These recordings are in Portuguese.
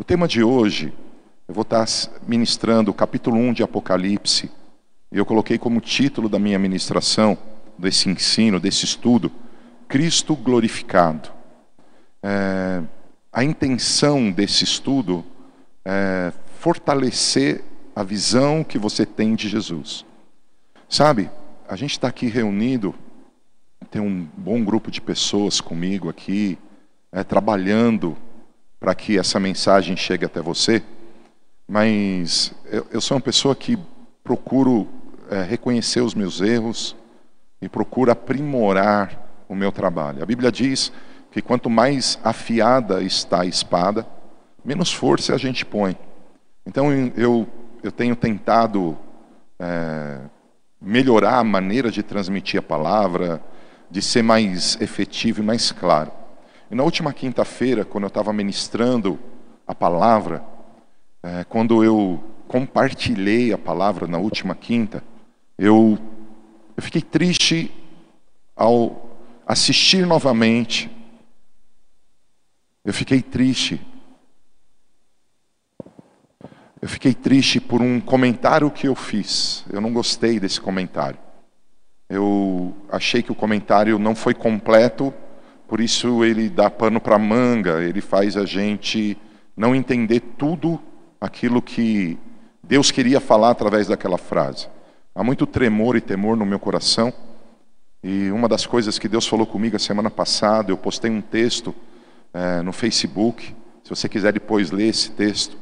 O tema de hoje, eu vou estar ministrando o capítulo 1 de Apocalipse, e eu coloquei como título da minha ministração, desse ensino, desse estudo, Cristo glorificado. É, a intenção desse estudo é fortalecer a visão que você tem de Jesus. Sabe, a gente está aqui reunido, tem um bom grupo de pessoas comigo aqui, é, trabalhando para que essa mensagem chegue até você, mas eu, eu sou uma pessoa que procuro é, reconhecer os meus erros e procuro aprimorar o meu trabalho. A Bíblia diz que quanto mais afiada está a espada, menos força a gente põe. Então eu, eu tenho tentado é, melhorar a maneira de transmitir a palavra, de ser mais efetivo e mais claro. E na última quinta-feira, quando eu estava ministrando a palavra, é, quando eu compartilhei a palavra na última quinta, eu, eu fiquei triste ao assistir novamente. Eu fiquei triste. Eu fiquei triste por um comentário que eu fiz. Eu não gostei desse comentário. Eu achei que o comentário não foi completo por isso ele dá pano para manga, ele faz a gente não entender tudo aquilo que Deus queria falar através daquela frase. Há muito tremor e temor no meu coração. E uma das coisas que Deus falou comigo a semana passada, eu postei um texto é, no Facebook. Se você quiser depois ler esse texto,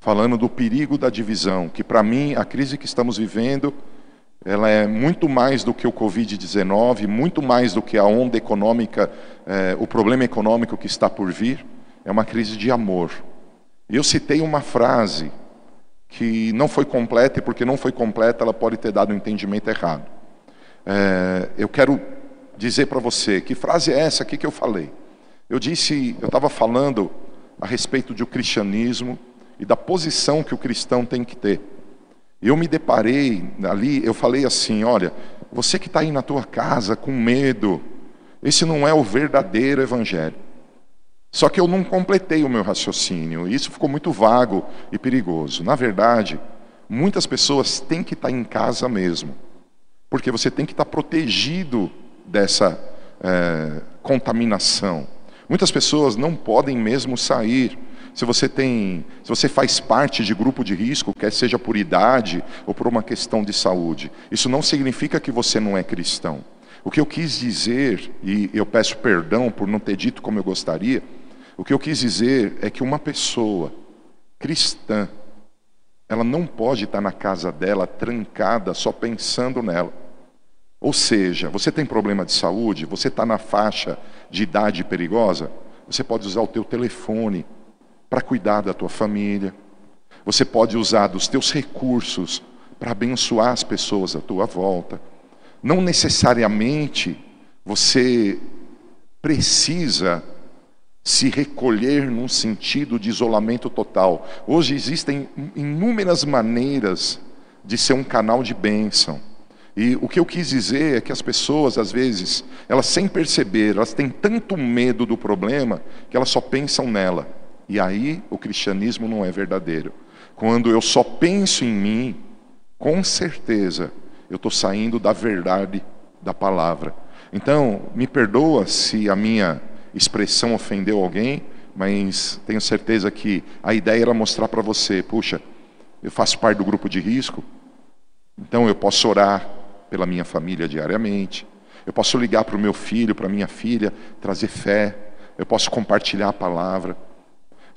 falando do perigo da divisão, que para mim a crise que estamos vivendo ela é muito mais do que o Covid-19, muito mais do que a onda econômica, é, o problema econômico que está por vir, é uma crise de amor. Eu citei uma frase que não foi completa, e porque não foi completa, ela pode ter dado um entendimento errado. É, eu quero dizer para você, que frase é essa aqui que eu falei? Eu disse, eu estava falando a respeito do cristianismo e da posição que o cristão tem que ter. Eu me deparei ali, eu falei assim: olha, você que está aí na tua casa com medo, esse não é o verdadeiro evangelho. Só que eu não completei o meu raciocínio, e isso ficou muito vago e perigoso. Na verdade, muitas pessoas têm que estar tá em casa mesmo, porque você tem que estar tá protegido dessa é, contaminação. Muitas pessoas não podem mesmo sair se você tem, se você faz parte de grupo de risco, quer seja por idade ou por uma questão de saúde, isso não significa que você não é cristão. O que eu quis dizer, e eu peço perdão por não ter dito como eu gostaria, o que eu quis dizer é que uma pessoa cristã, ela não pode estar na casa dela trancada só pensando nela. Ou seja, você tem problema de saúde, você está na faixa de idade perigosa, você pode usar o teu telefone para cuidar da tua família. Você pode usar dos teus recursos para abençoar as pessoas à tua volta. Não necessariamente você precisa se recolher num sentido de isolamento total. Hoje existem inúmeras maneiras de ser um canal de bênção. E o que eu quis dizer é que as pessoas, às vezes, elas sem perceber, elas têm tanto medo do problema que elas só pensam nela. E aí o cristianismo não é verdadeiro. Quando eu só penso em mim, com certeza eu estou saindo da verdade da palavra. Então, me perdoa se a minha expressão ofendeu alguém, mas tenho certeza que a ideia era mostrar para você: puxa, eu faço parte do grupo de risco, então eu posso orar pela minha família diariamente, eu posso ligar para o meu filho, para minha filha, trazer fé, eu posso compartilhar a palavra.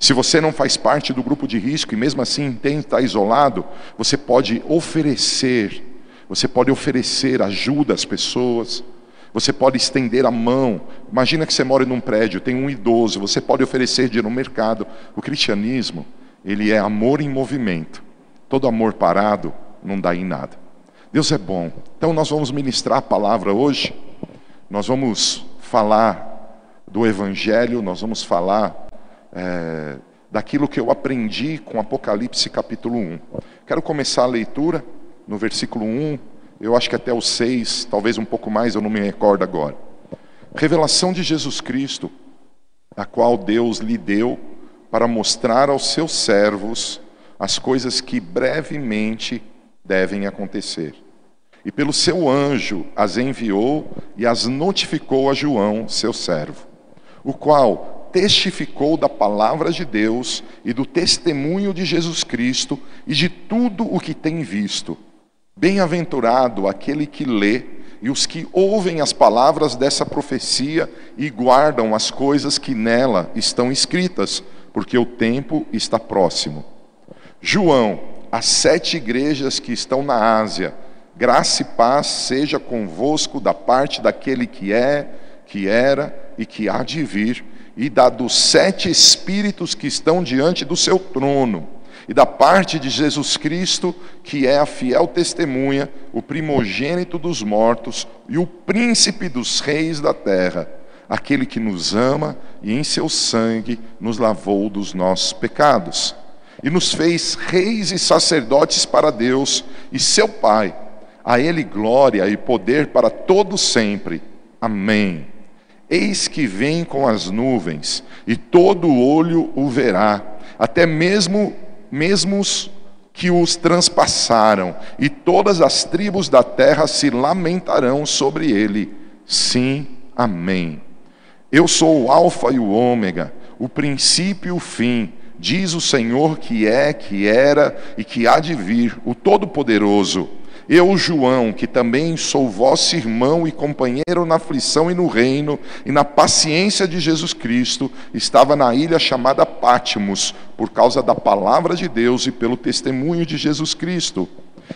Se você não faz parte do grupo de risco e mesmo assim estar isolado, você pode oferecer, você pode oferecer ajuda às pessoas, você pode estender a mão. Imagina que você mora num prédio, tem um idoso, você pode oferecer dinheiro no mercado. O cristianismo, ele é amor em movimento. Todo amor parado não dá em nada. Deus é bom. Então nós vamos ministrar a palavra hoje. Nós vamos falar do evangelho, nós vamos falar é, daquilo que eu aprendi com Apocalipse capítulo 1. Quero começar a leitura no versículo 1, eu acho que até o 6, talvez um pouco mais, eu não me recordo agora. Revelação de Jesus Cristo, a qual Deus lhe deu para mostrar aos seus servos as coisas que brevemente devem acontecer. E pelo seu anjo as enviou e as notificou a João, seu servo, o qual testificou da palavra de Deus e do testemunho de Jesus Cristo e de tudo o que tem visto. Bem-aventurado aquele que lê e os que ouvem as palavras dessa profecia e guardam as coisas que nela estão escritas, porque o tempo está próximo. João, as sete igrejas que estão na Ásia, graça e paz seja convosco da parte daquele que é, que era e que há de vir, e da dos sete espíritos que estão diante do seu trono e da parte de Jesus Cristo, que é a fiel testemunha, o primogênito dos mortos e o príncipe dos reis da terra, aquele que nos ama e em seu sangue nos lavou dos nossos pecados, e nos fez reis e sacerdotes para Deus e seu Pai. A ele glória e poder para todo sempre. Amém. Eis que vem com as nuvens, e todo olho o verá, até mesmo mesmos que os transpassaram, e todas as tribos da terra se lamentarão sobre ele. Sim, amém. Eu sou o Alfa e o Ômega, o princípio e o fim, diz o Senhor que é, que era e que há de vir, o Todo-Poderoso. Eu, João, que também sou vosso irmão e companheiro na aflição e no reino e na paciência de Jesus Cristo, estava na ilha chamada Pátimos, por causa da palavra de Deus e pelo testemunho de Jesus Cristo.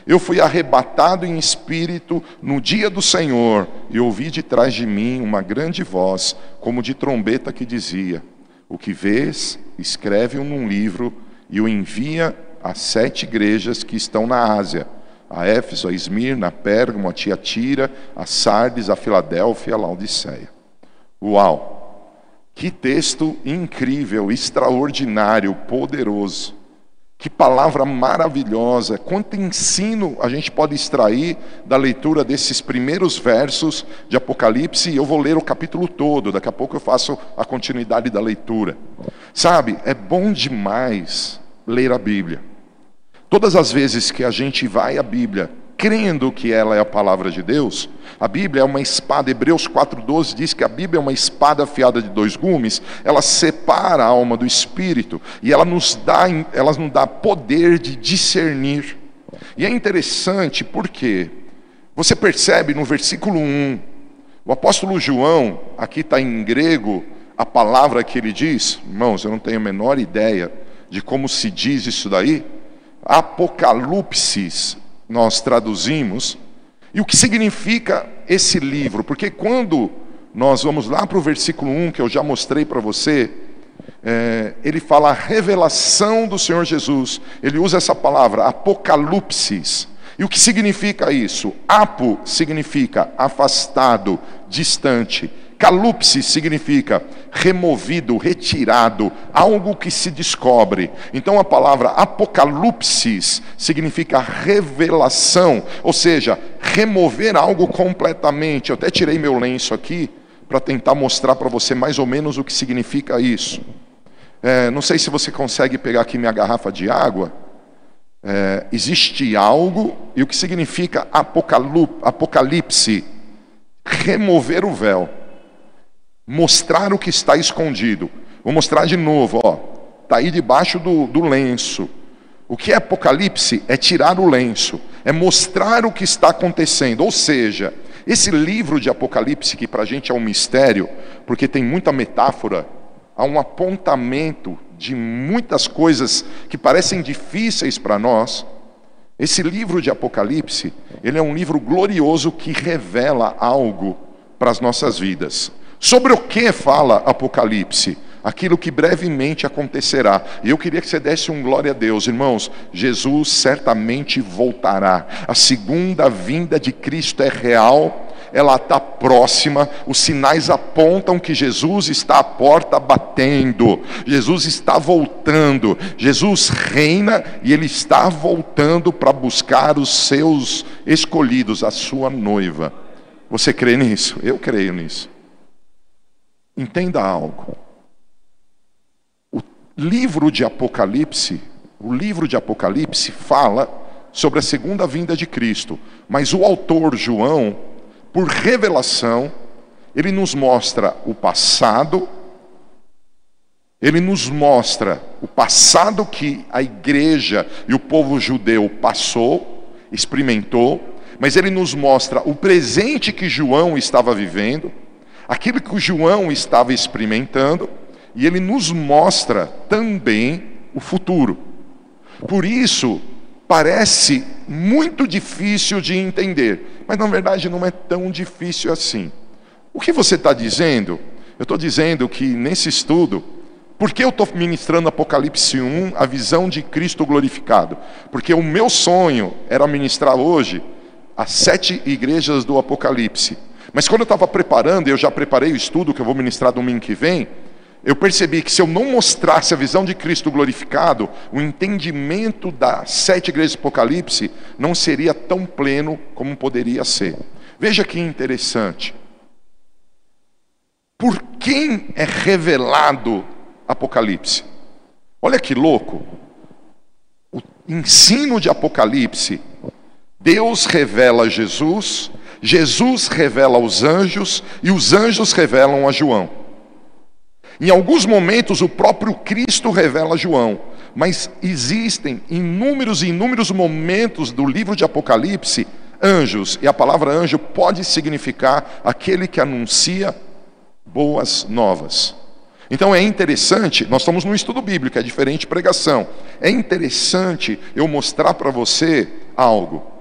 Eu fui arrebatado em espírito no dia do Senhor e ouvi de trás de mim uma grande voz, como de trombeta, que dizia: O que vês, escreve-o num livro e o envia às sete igrejas que estão na Ásia a Éfeso, a Esmirna, a Pérgamo, a Tiatira, a Sardes, a Filadélfia a Laodiceia. Uau! Que texto incrível, extraordinário, poderoso. Que palavra maravilhosa. Quanto ensino a gente pode extrair da leitura desses primeiros versos de Apocalipse. E eu vou ler o capítulo todo, daqui a pouco eu faço a continuidade da leitura. Sabe, é bom demais ler a Bíblia. Todas as vezes que a gente vai à Bíblia crendo que ela é a palavra de Deus, a Bíblia é uma espada, Hebreus 4,12 diz que a Bíblia é uma espada afiada de dois gumes, ela separa a alma do espírito e ela nos dá, ela nos dá poder de discernir. E é interessante porque você percebe no versículo 1, o apóstolo João, aqui está em grego a palavra que ele diz, irmãos, eu não tenho a menor ideia de como se diz isso daí, Apocalipse, nós traduzimos, e o que significa esse livro? Porque quando nós vamos lá para o versículo 1, que eu já mostrei para você, é, ele fala a revelação do Senhor Jesus. Ele usa essa palavra, apocalipsis. E o que significa isso? Apo significa afastado, distante. Calupse significa removido, retirado, algo que se descobre. Então a palavra apocalipsis significa revelação, ou seja, remover algo completamente. Eu até tirei meu lenço aqui para tentar mostrar para você mais ou menos o que significa isso. É, não sei se você consegue pegar aqui minha garrafa de água. É, existe algo, e o que significa apocalipse? Remover o véu mostrar o que está escondido. Vou mostrar de novo, ó. Está aí debaixo do, do lenço. O que é Apocalipse? É tirar o lenço, é mostrar o que está acontecendo. Ou seja, esse livro de Apocalipse, que para a gente é um mistério, porque tem muita metáfora, há um apontamento de muitas coisas que parecem difíceis para nós. Esse livro de Apocalipse, ele é um livro glorioso que revela algo para as nossas vidas. Sobre o que fala Apocalipse? Aquilo que brevemente acontecerá. E eu queria que você desse um glória a Deus, irmãos. Jesus certamente voltará. A segunda vinda de Cristo é real, ela está próxima. Os sinais apontam que Jesus está à porta batendo. Jesus está voltando. Jesus reina e ele está voltando para buscar os seus escolhidos, a sua noiva. Você crê nisso? Eu creio nisso. Entenda algo. O, livro de Apocalipse, o livro de Apocalipse fala sobre a segunda vinda de Cristo, mas o autor João, por revelação, ele nos mostra o passado, ele nos mostra o passado que a igreja e o povo judeu passou, experimentou, mas ele nos mostra o presente que João estava vivendo, aquilo que o João estava experimentando, e ele nos mostra também o futuro. Por isso, parece muito difícil de entender, mas na verdade não é tão difícil assim. O que você está dizendo? Eu estou dizendo que nesse estudo, por que eu estou ministrando Apocalipse 1, a visão de Cristo glorificado? Porque o meu sonho era ministrar hoje as sete igrejas do Apocalipse. Mas quando eu estava preparando, eu já preparei o estudo que eu vou ministrar domingo que vem, eu percebi que se eu não mostrasse a visão de Cristo glorificado, o entendimento das sete igrejas do Apocalipse não seria tão pleno como poderia ser. Veja que interessante. Por quem é revelado Apocalipse? Olha que louco. O ensino de Apocalipse Deus revela Jesus, Jesus revela os anjos e os anjos revelam a João. Em alguns momentos o próprio Cristo revela a João, mas existem inúmeros e inúmeros momentos do livro de Apocalipse anjos, e a palavra anjo pode significar aquele que anuncia boas novas. Então é interessante, nós estamos no estudo bíblico, é diferente pregação. É interessante eu mostrar para você algo.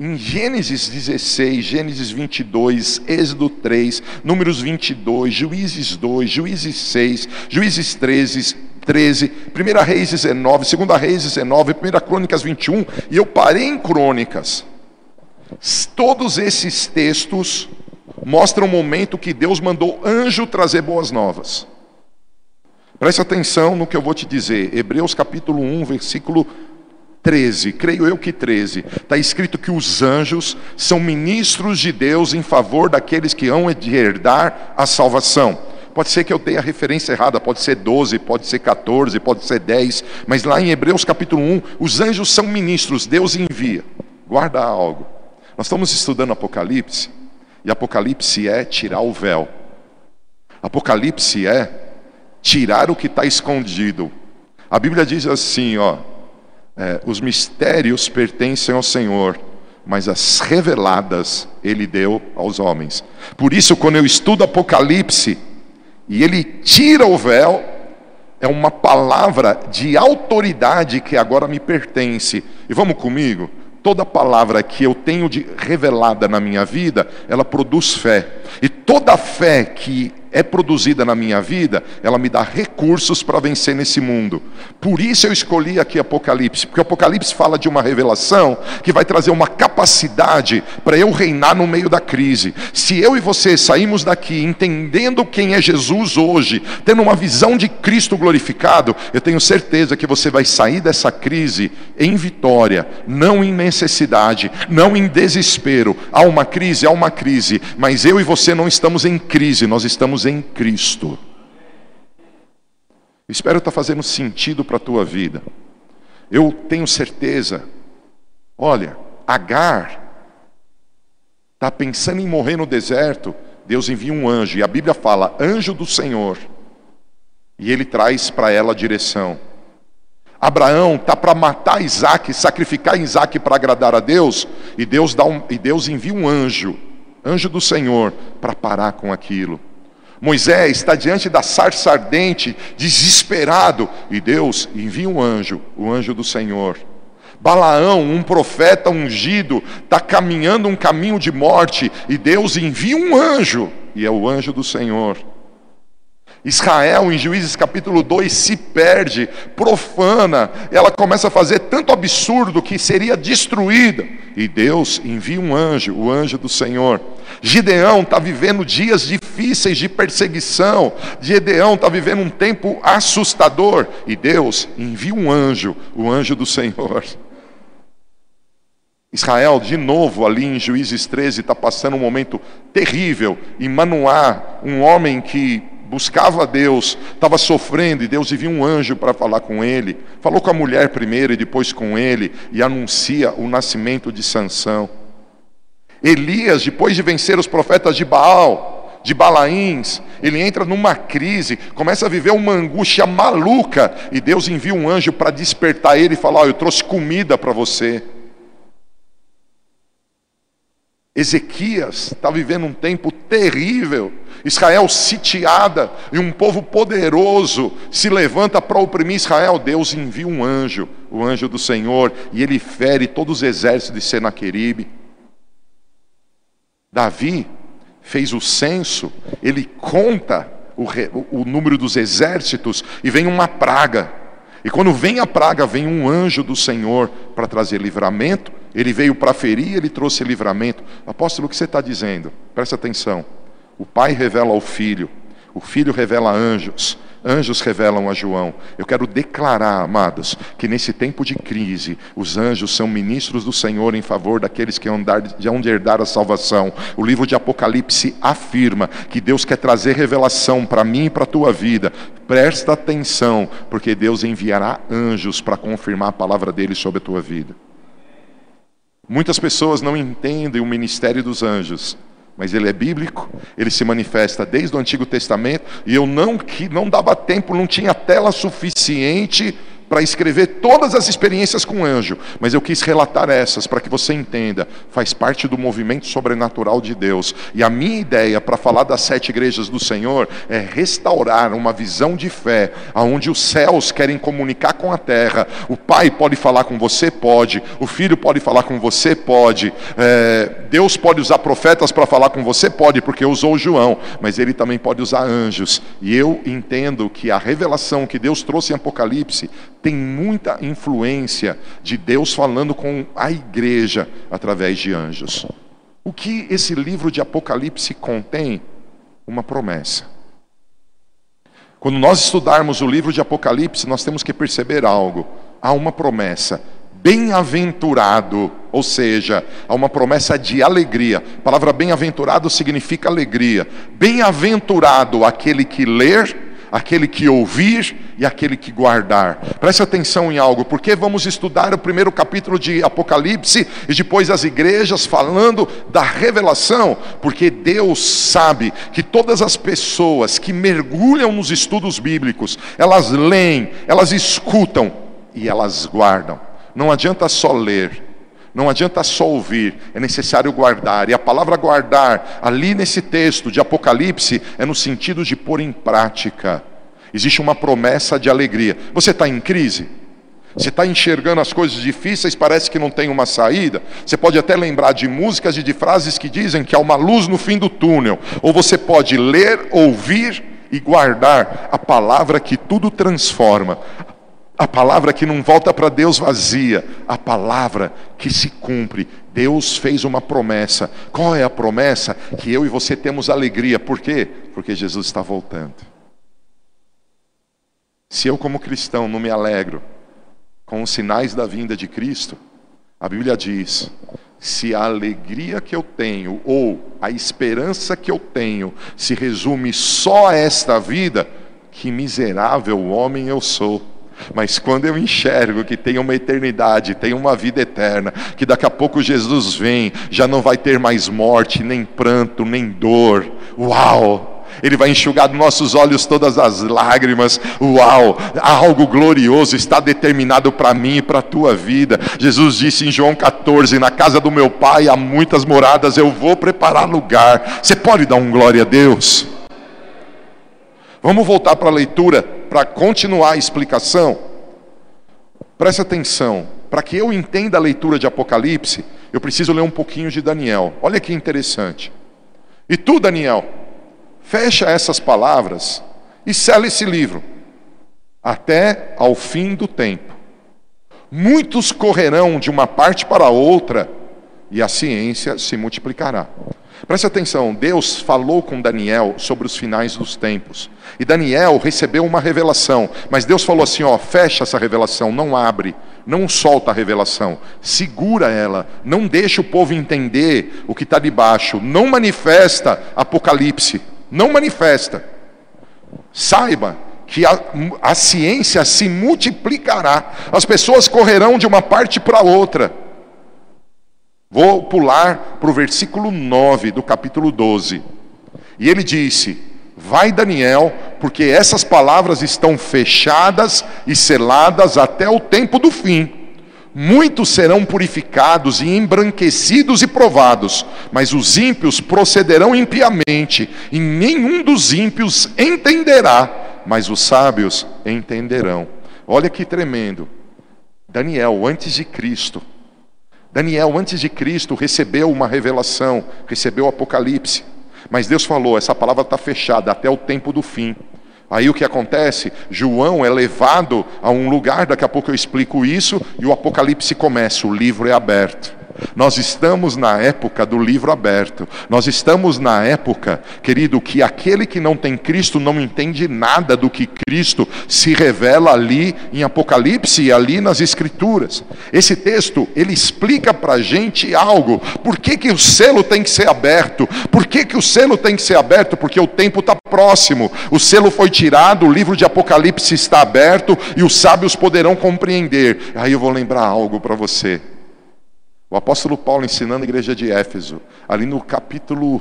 Em Gênesis 16, Gênesis 22, Êxodo 3, Números 22, Juízes 2, Juízes 6, Juízes 13, 13, 1 Reis 19, 2 Reis 19, 1 Crônicas 21, e eu parei em Crônicas. Todos esses textos mostram o momento que Deus mandou anjo trazer boas novas. Preste atenção no que eu vou te dizer. Hebreus capítulo 1, versículo 13, creio eu que 13, está escrito que os anjos são ministros de Deus em favor daqueles que hão de herdar a salvação. Pode ser que eu tenha a referência errada, pode ser 12, pode ser 14, pode ser 10, mas lá em Hebreus capítulo 1, os anjos são ministros, Deus envia. Guarda algo. Nós estamos estudando Apocalipse, e Apocalipse é tirar o véu. Apocalipse é tirar o que está escondido. A Bíblia diz assim, ó, é, os mistérios pertencem ao Senhor, mas as reveladas Ele deu aos homens. Por isso, quando eu estudo Apocalipse e ele tira o véu, é uma palavra de autoridade que agora me pertence. E vamos comigo? Toda palavra que eu tenho de revelada na minha vida, ela produz fé. E toda fé que é produzida na minha vida, ela me dá recursos para vencer nesse mundo. Por isso eu escolhi aqui Apocalipse, porque Apocalipse fala de uma revelação que vai trazer uma capacidade para eu reinar no meio da crise. Se eu e você saímos daqui entendendo quem é Jesus hoje, tendo uma visão de Cristo glorificado, eu tenho certeza que você vai sair dessa crise em vitória, não em necessidade, não em desespero. Há uma crise, há uma crise, mas eu e você não estamos em crise, nós estamos estamos em Cristo. Espero estar fazendo sentido para a tua vida. Eu tenho certeza, olha, Agar está pensando em morrer no deserto, Deus envia um anjo, e a Bíblia fala, anjo do Senhor, e ele traz para ela a direção. Abraão está para matar Isaac, sacrificar Isaac para agradar a Deus, e Deus, dá um, e Deus envia um anjo, anjo do Senhor, para parar com aquilo. Moisés está diante da sarça ardente, desesperado, e Deus envia um anjo, o anjo do Senhor. Balaão, um profeta ungido, está caminhando um caminho de morte, e Deus envia um anjo, e é o anjo do Senhor. Israel, em Juízes capítulo 2, se perde, profana, ela começa a fazer tanto absurdo que seria destruída. E Deus envia um anjo, o anjo do Senhor. Gideão está vivendo dias difíceis de perseguição. Gideão está vivendo um tempo assustador. E Deus envia um anjo, o anjo do Senhor. Israel, de novo, ali em Juízes 13, está passando um momento terrível. E Manoá, um homem que buscava Deus, estava sofrendo e Deus envia um anjo para falar com ele. Falou com a mulher primeiro e depois com ele e anuncia o nascimento de Sansão. Elias, depois de vencer os profetas de Baal, de Balaíns, ele entra numa crise, começa a viver uma angústia maluca e Deus envia um anjo para despertar ele e falar: oh, "Eu trouxe comida para você". Ezequias está vivendo um tempo terrível. Israel sitiada e um povo poderoso se levanta para oprimir Israel. Deus envia um anjo, o anjo do Senhor, e ele fere todos os exércitos de Senaqueribe. Davi fez o censo, ele conta o, o número dos exércitos e vem uma praga. E quando vem a praga, vem um anjo do Senhor para trazer livramento. Ele veio para ferir, ele trouxe livramento. Apóstolo, o que você está dizendo? Presta atenção. O pai revela ao filho, o filho revela a anjos, anjos revelam a João. Eu quero declarar, amados, que nesse tempo de crise, os anjos são ministros do Senhor em favor daqueles que hão de herdar a salvação. O livro de Apocalipse afirma que Deus quer trazer revelação para mim e para a tua vida. Presta atenção, porque Deus enviará anjos para confirmar a palavra dele sobre a tua vida. Muitas pessoas não entendem o ministério dos anjos mas ele é bíblico, ele se manifesta desde o Antigo Testamento, e eu não que não dava tempo, não tinha tela suficiente para escrever todas as experiências com anjo, mas eu quis relatar essas para que você entenda, faz parte do movimento sobrenatural de Deus. E a minha ideia para falar das sete igrejas do Senhor é restaurar uma visão de fé, aonde os céus querem comunicar com a terra. O Pai pode falar com você, pode. O Filho pode falar com você, pode. É, Deus pode usar profetas para falar com você, pode, porque usou João, mas Ele também pode usar anjos. E eu entendo que a revelação que Deus trouxe em Apocalipse tem muita influência de Deus falando com a igreja através de anjos. O que esse livro de Apocalipse contém? Uma promessa. Quando nós estudarmos o livro de Apocalipse, nós temos que perceber algo. Há uma promessa. Bem-aventurado, ou seja, há uma promessa de alegria. A palavra bem-aventurado significa alegria. Bem-aventurado aquele que ler aquele que ouvir e aquele que guardar. Preste atenção em algo, porque vamos estudar o primeiro capítulo de Apocalipse e depois as igrejas falando da revelação, porque Deus sabe que todas as pessoas que mergulham nos estudos bíblicos, elas leem, elas escutam e elas guardam. Não adianta só ler, não adianta só ouvir, é necessário guardar. E a palavra guardar, ali nesse texto de Apocalipse, é no sentido de pôr em prática. Existe uma promessa de alegria. Você está em crise? Você está enxergando as coisas difíceis, parece que não tem uma saída. Você pode até lembrar de músicas e de frases que dizem que há uma luz no fim do túnel. Ou você pode ler, ouvir e guardar a palavra que tudo transforma, a palavra que não volta para Deus vazia, a palavra que se cumpre. Deus fez uma promessa. Qual é a promessa? Que eu e você temos alegria. Por quê? Porque Jesus está voltando. Se eu, como cristão, não me alegro com os sinais da vinda de Cristo, a Bíblia diz: se a alegria que eu tenho ou a esperança que eu tenho se resume só a esta vida, que miserável homem eu sou. Mas quando eu enxergo que tem uma eternidade, tem uma vida eterna, que daqui a pouco Jesus vem, já não vai ter mais morte, nem pranto, nem dor. Uau! Ele vai enxugar dos nossos olhos todas as lágrimas. Uau! Algo glorioso está determinado para mim e para a tua vida. Jesus disse em João 14: Na casa do meu pai há muitas moradas, eu vou preparar lugar. Você pode dar um glória a Deus? Vamos voltar para a leitura, para continuar a explicação. Preste atenção, para que eu entenda a leitura de Apocalipse, eu preciso ler um pouquinho de Daniel. Olha que interessante. E tu, Daniel, fecha essas palavras e sela esse livro, até ao fim do tempo. Muitos correrão de uma parte para outra, e a ciência se multiplicará. Preste atenção, Deus falou com Daniel sobre os finais dos tempos. E Daniel recebeu uma revelação, mas Deus falou assim: ó, fecha essa revelação, não abre, não solta a revelação, segura ela, não deixa o povo entender o que está debaixo, não manifesta Apocalipse, não manifesta. Saiba que a, a ciência se multiplicará, as pessoas correrão de uma parte para outra. Vou pular para o versículo 9 do capítulo 12. E ele disse: Vai, Daniel, porque essas palavras estão fechadas e seladas até o tempo do fim. Muitos serão purificados e embranquecidos e provados, mas os ímpios procederão impiamente, e nenhum dos ímpios entenderá, mas os sábios entenderão. Olha que tremendo. Daniel, antes de Cristo, Daniel, antes de Cristo, recebeu uma revelação, recebeu o Apocalipse. Mas Deus falou: essa palavra está fechada até o tempo do fim. Aí o que acontece? João é levado a um lugar, daqui a pouco eu explico isso, e o Apocalipse começa, o livro é aberto. Nós estamos na época do livro aberto. Nós estamos na época, querido, que aquele que não tem Cristo não entende nada do que Cristo se revela ali em Apocalipse e ali nas Escrituras. Esse texto, ele explica para a gente algo. Por que, que o selo tem que ser aberto? Por que, que o selo tem que ser aberto? Porque o tempo está próximo. O selo foi tirado, o livro de Apocalipse está aberto e os sábios poderão compreender. Aí eu vou lembrar algo para você. O apóstolo Paulo ensinando a igreja de Éfeso, ali no capítulo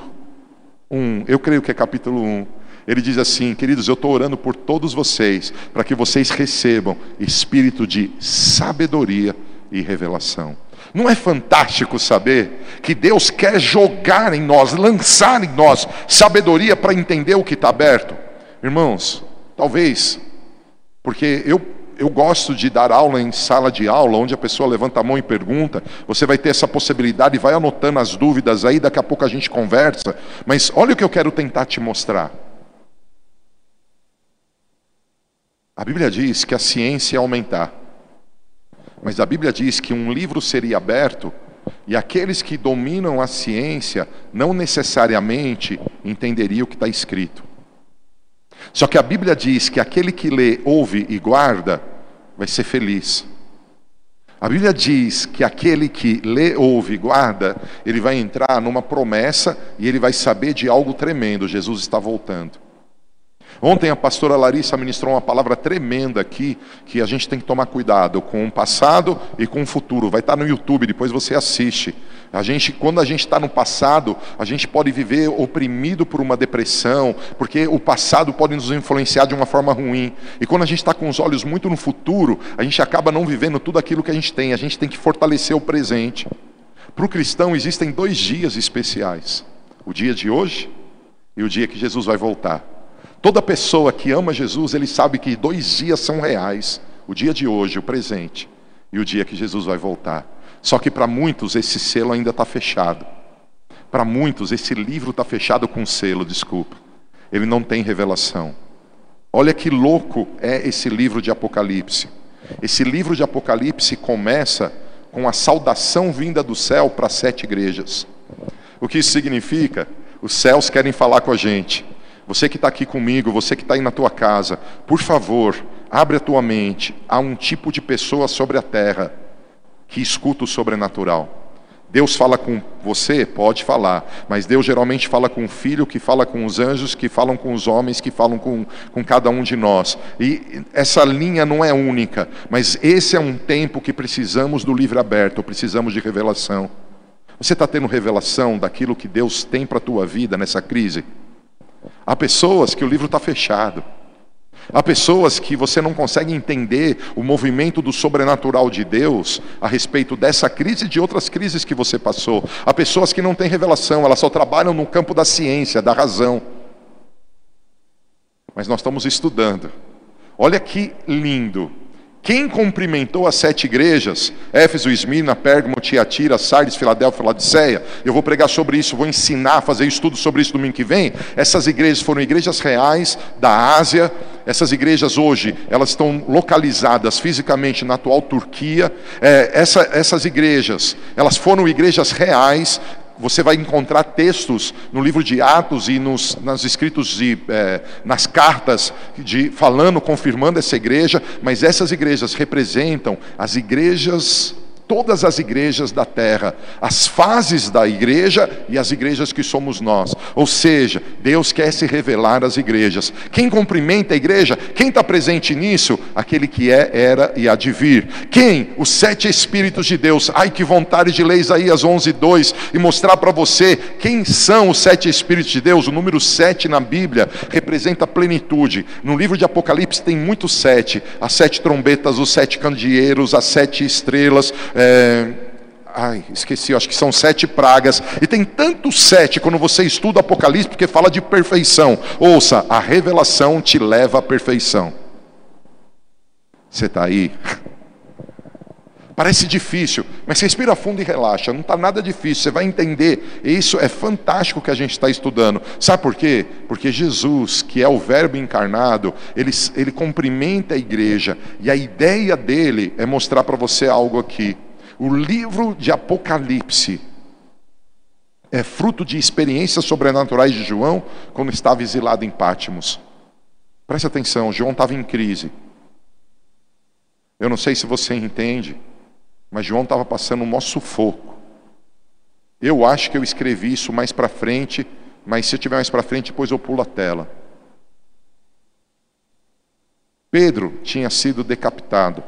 1, eu creio que é capítulo 1, ele diz assim: Queridos, eu estou orando por todos vocês, para que vocês recebam espírito de sabedoria e revelação. Não é fantástico saber que Deus quer jogar em nós, lançar em nós sabedoria para entender o que está aberto? Irmãos, talvez, porque eu eu gosto de dar aula em sala de aula, onde a pessoa levanta a mão e pergunta. Você vai ter essa possibilidade vai anotando as dúvidas aí, daqui a pouco a gente conversa. Mas olha o que eu quero tentar te mostrar. A Bíblia diz que a ciência ia aumentar. Mas a Bíblia diz que um livro seria aberto e aqueles que dominam a ciência não necessariamente entenderiam o que está escrito. Só que a Bíblia diz que aquele que lê, ouve e guarda vai ser feliz. A Bíblia diz que aquele que lê, ouve e guarda, ele vai entrar numa promessa e ele vai saber de algo tremendo: Jesus está voltando. Ontem a pastora Larissa ministrou uma palavra tremenda aqui, que a gente tem que tomar cuidado com o passado e com o futuro. Vai estar no YouTube, depois você assiste. A gente, quando a gente está no passado, a gente pode viver oprimido por uma depressão, porque o passado pode nos influenciar de uma forma ruim. E quando a gente está com os olhos muito no futuro, a gente acaba não vivendo tudo aquilo que a gente tem. A gente tem que fortalecer o presente. Para o cristão existem dois dias especiais: o dia de hoje e o dia que Jesus vai voltar. Toda pessoa que ama Jesus, ele sabe que dois dias são reais: o dia de hoje, o presente, e o dia que Jesus vai voltar. Só que para muitos esse selo ainda está fechado. Para muitos esse livro está fechado com selo, desculpa. Ele não tem revelação. Olha que louco é esse livro de Apocalipse. Esse livro de Apocalipse começa com a saudação vinda do céu para sete igrejas. O que isso significa? Os céus querem falar com a gente. Você que está aqui comigo, você que está aí na tua casa, por favor, abre a tua mente a um tipo de pessoa sobre a terra que escuta o sobrenatural. Deus fala com você? Pode falar, mas Deus geralmente fala com o filho, que fala com os anjos, que falam com os homens, que falam com, com cada um de nós. E essa linha não é única, mas esse é um tempo que precisamos do livro aberto, precisamos de revelação. Você está tendo revelação daquilo que Deus tem para a tua vida nessa crise? Há pessoas que o livro está fechado. Há pessoas que você não consegue entender o movimento do sobrenatural de Deus a respeito dessa crise e de outras crises que você passou. Há pessoas que não têm revelação, elas só trabalham no campo da ciência, da razão. Mas nós estamos estudando. Olha que lindo. Quem cumprimentou as sete igrejas, Éfeso, Esmirna, Pérgamo, Tiatira, Sardes, Filadélfia, Laodiceia, eu vou pregar sobre isso, vou ensinar, fazer estudo sobre isso domingo que vem. Essas igrejas foram igrejas reais da Ásia. Essas igrejas hoje, elas estão localizadas fisicamente na atual Turquia. É, essa, essas igrejas, elas foram igrejas reais, você vai encontrar textos no livro de Atos e nos, nos escritos de, é, nas cartas de falando, confirmando essa igreja, mas essas igrejas representam as igrejas todas as igrejas da terra, as fases da igreja e as igrejas que somos nós. Ou seja, Deus quer se revelar às igrejas. Quem cumprimenta a igreja, quem está presente nisso? Aquele que é, era e há de vir. Quem? Os sete Espíritos de Deus. Ai, que vontade de ler Isaías 11, 2 e mostrar para você quem são os sete Espíritos de Deus. O número sete na Bíblia representa a plenitude. No livro de Apocalipse tem muitos sete: as sete trombetas, os sete candeeiros, as sete estrelas é, ai, esqueci, acho que são sete pragas. E tem tanto sete quando você estuda Apocalipse, porque fala de perfeição. Ouça, a revelação te leva à perfeição. Você está aí? Parece difícil, mas respira fundo e relaxa. Não está nada difícil, você vai entender. E isso é fantástico que a gente está estudando. Sabe por quê? Porque Jesus, que é o Verbo encarnado, ele, ele cumprimenta a igreja. E a ideia dele é mostrar para você algo aqui. O livro de Apocalipse é fruto de experiências sobrenaturais de João quando estava exilado em Pátimos. Preste atenção, João estava em crise. Eu não sei se você entende, mas João estava passando um maior sufoco. Eu acho que eu escrevi isso mais para frente, mas se eu tiver mais para frente, depois eu pulo a tela. Pedro tinha sido decapitado.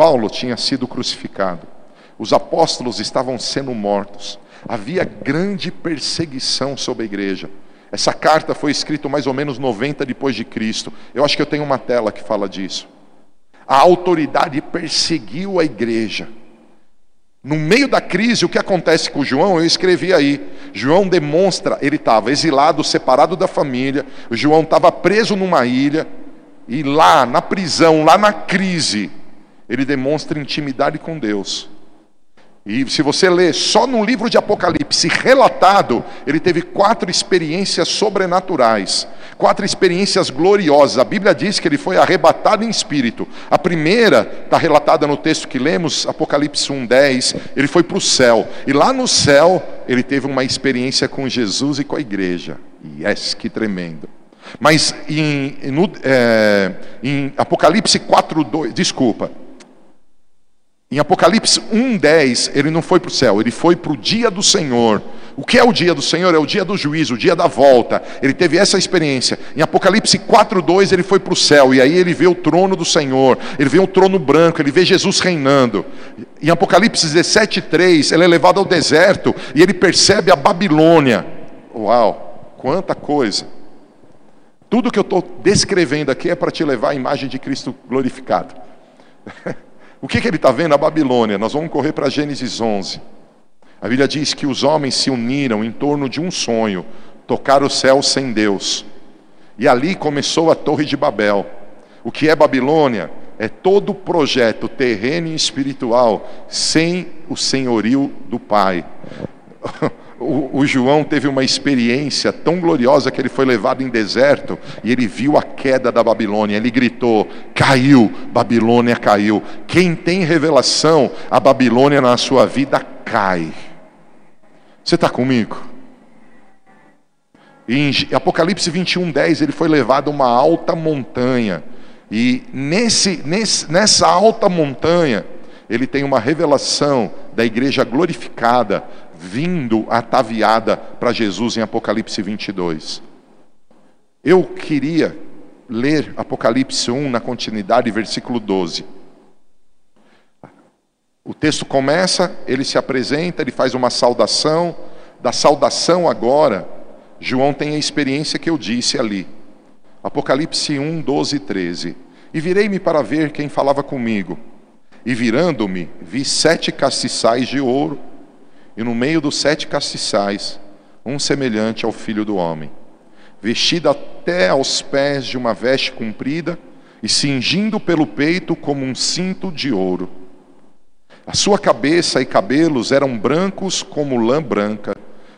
Paulo tinha sido crucificado. Os apóstolos estavam sendo mortos. Havia grande perseguição sobre a igreja. Essa carta foi escrita mais ou menos 90 depois de Cristo. Eu acho que eu tenho uma tela que fala disso. A autoridade perseguiu a igreja. No meio da crise, o que acontece com João, eu escrevi aí. João demonstra, ele estava exilado, separado da família. João estava preso numa ilha. E lá, na prisão, lá na crise, ele demonstra intimidade com Deus. E se você ler só no livro de Apocalipse relatado, ele teve quatro experiências sobrenaturais, quatro experiências gloriosas. A Bíblia diz que ele foi arrebatado em espírito. A primeira está relatada no texto que lemos, Apocalipse 1:10. Ele foi para o céu e lá no céu ele teve uma experiência com Jesus e com a igreja. Yes, que tremendo! Mas em, no, é, em Apocalipse 4:2, desculpa. Em Apocalipse 1,10, ele não foi para o céu, ele foi para o dia do Senhor. O que é o dia do Senhor? É o dia do juízo, o dia da volta. Ele teve essa experiência. Em Apocalipse 4,2, ele foi para o céu, e aí ele vê o trono do Senhor, ele vê o trono branco, ele vê Jesus reinando. Em Apocalipse 17,3, ele é levado ao deserto e ele percebe a Babilônia. Uau, quanta coisa! Tudo que eu estou descrevendo aqui é para te levar à imagem de Cristo glorificado. O que, que ele está vendo? A Babilônia. Nós vamos correr para Gênesis 11. A Bíblia diz que os homens se uniram em torno de um sonho, tocar o céu sem Deus. E ali começou a Torre de Babel. O que é Babilônia? É todo projeto terreno e espiritual sem o senhorio do Pai. o, o, João teve uma experiência tão gloriosa que ele foi levado em deserto e ele viu a queda da Babilônia. Ele gritou: caiu, Babilônia caiu. Quem tem revelação, a Babilônia na sua vida cai. Você está comigo? Em Apocalipse 21, 10, ele foi levado a uma alta montanha. E nesse, nesse, nessa alta montanha, ele tem uma revelação da igreja glorificada, vindo ataviada para Jesus em Apocalipse 22. Eu queria ler Apocalipse 1 na continuidade, versículo 12. O texto começa, ele se apresenta, ele faz uma saudação. Da saudação agora, João tem a experiência que eu disse ali. Apocalipse 1, 12 e 13. E virei-me para ver quem falava comigo. E virando-me, vi sete castiçais de ouro e no meio dos sete castiçais, um semelhante ao filho do homem, vestido até aos pés de uma veste comprida e cingindo pelo peito como um cinto de ouro. A sua cabeça e cabelos eram brancos como lã branca,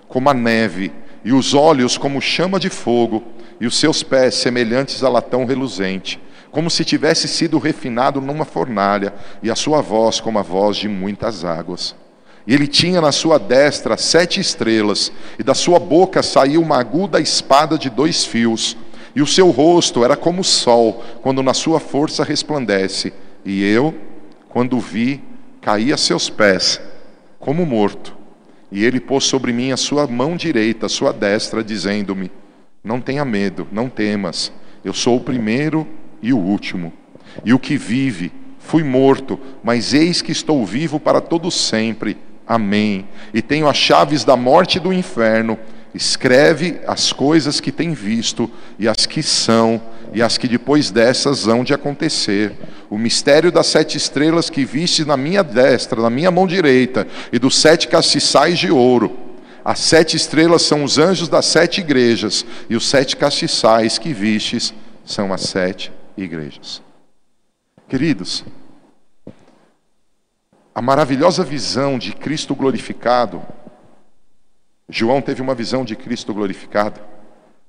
como a neve, e os olhos como chama de fogo, e os seus pés semelhantes a latão reluzente, como se tivesse sido refinado numa fornalha, e a sua voz como a voz de muitas águas. E ele tinha na sua destra sete estrelas, e da sua boca saía uma aguda espada de dois fios, e o seu rosto era como o sol, quando na sua força resplandece. E eu, quando vi, caí a seus pés, como morto. E ele pôs sobre mim a sua mão direita, a sua destra, dizendo-me: Não tenha medo, não temas. Eu sou o primeiro e o último. E o que vive, fui morto, mas eis que estou vivo para todo sempre. Amém. E tenho as chaves da morte e do inferno. Escreve as coisas que tem visto, e as que são, e as que depois dessas hão de acontecer. O mistério das sete estrelas que viste na minha destra, na minha mão direita, e dos sete castiçais de ouro. As sete estrelas são os anjos das sete igrejas, e os sete castiçais que vistes são as sete igrejas. Queridos, a maravilhosa visão de Cristo glorificado João teve uma visão de Cristo glorificado,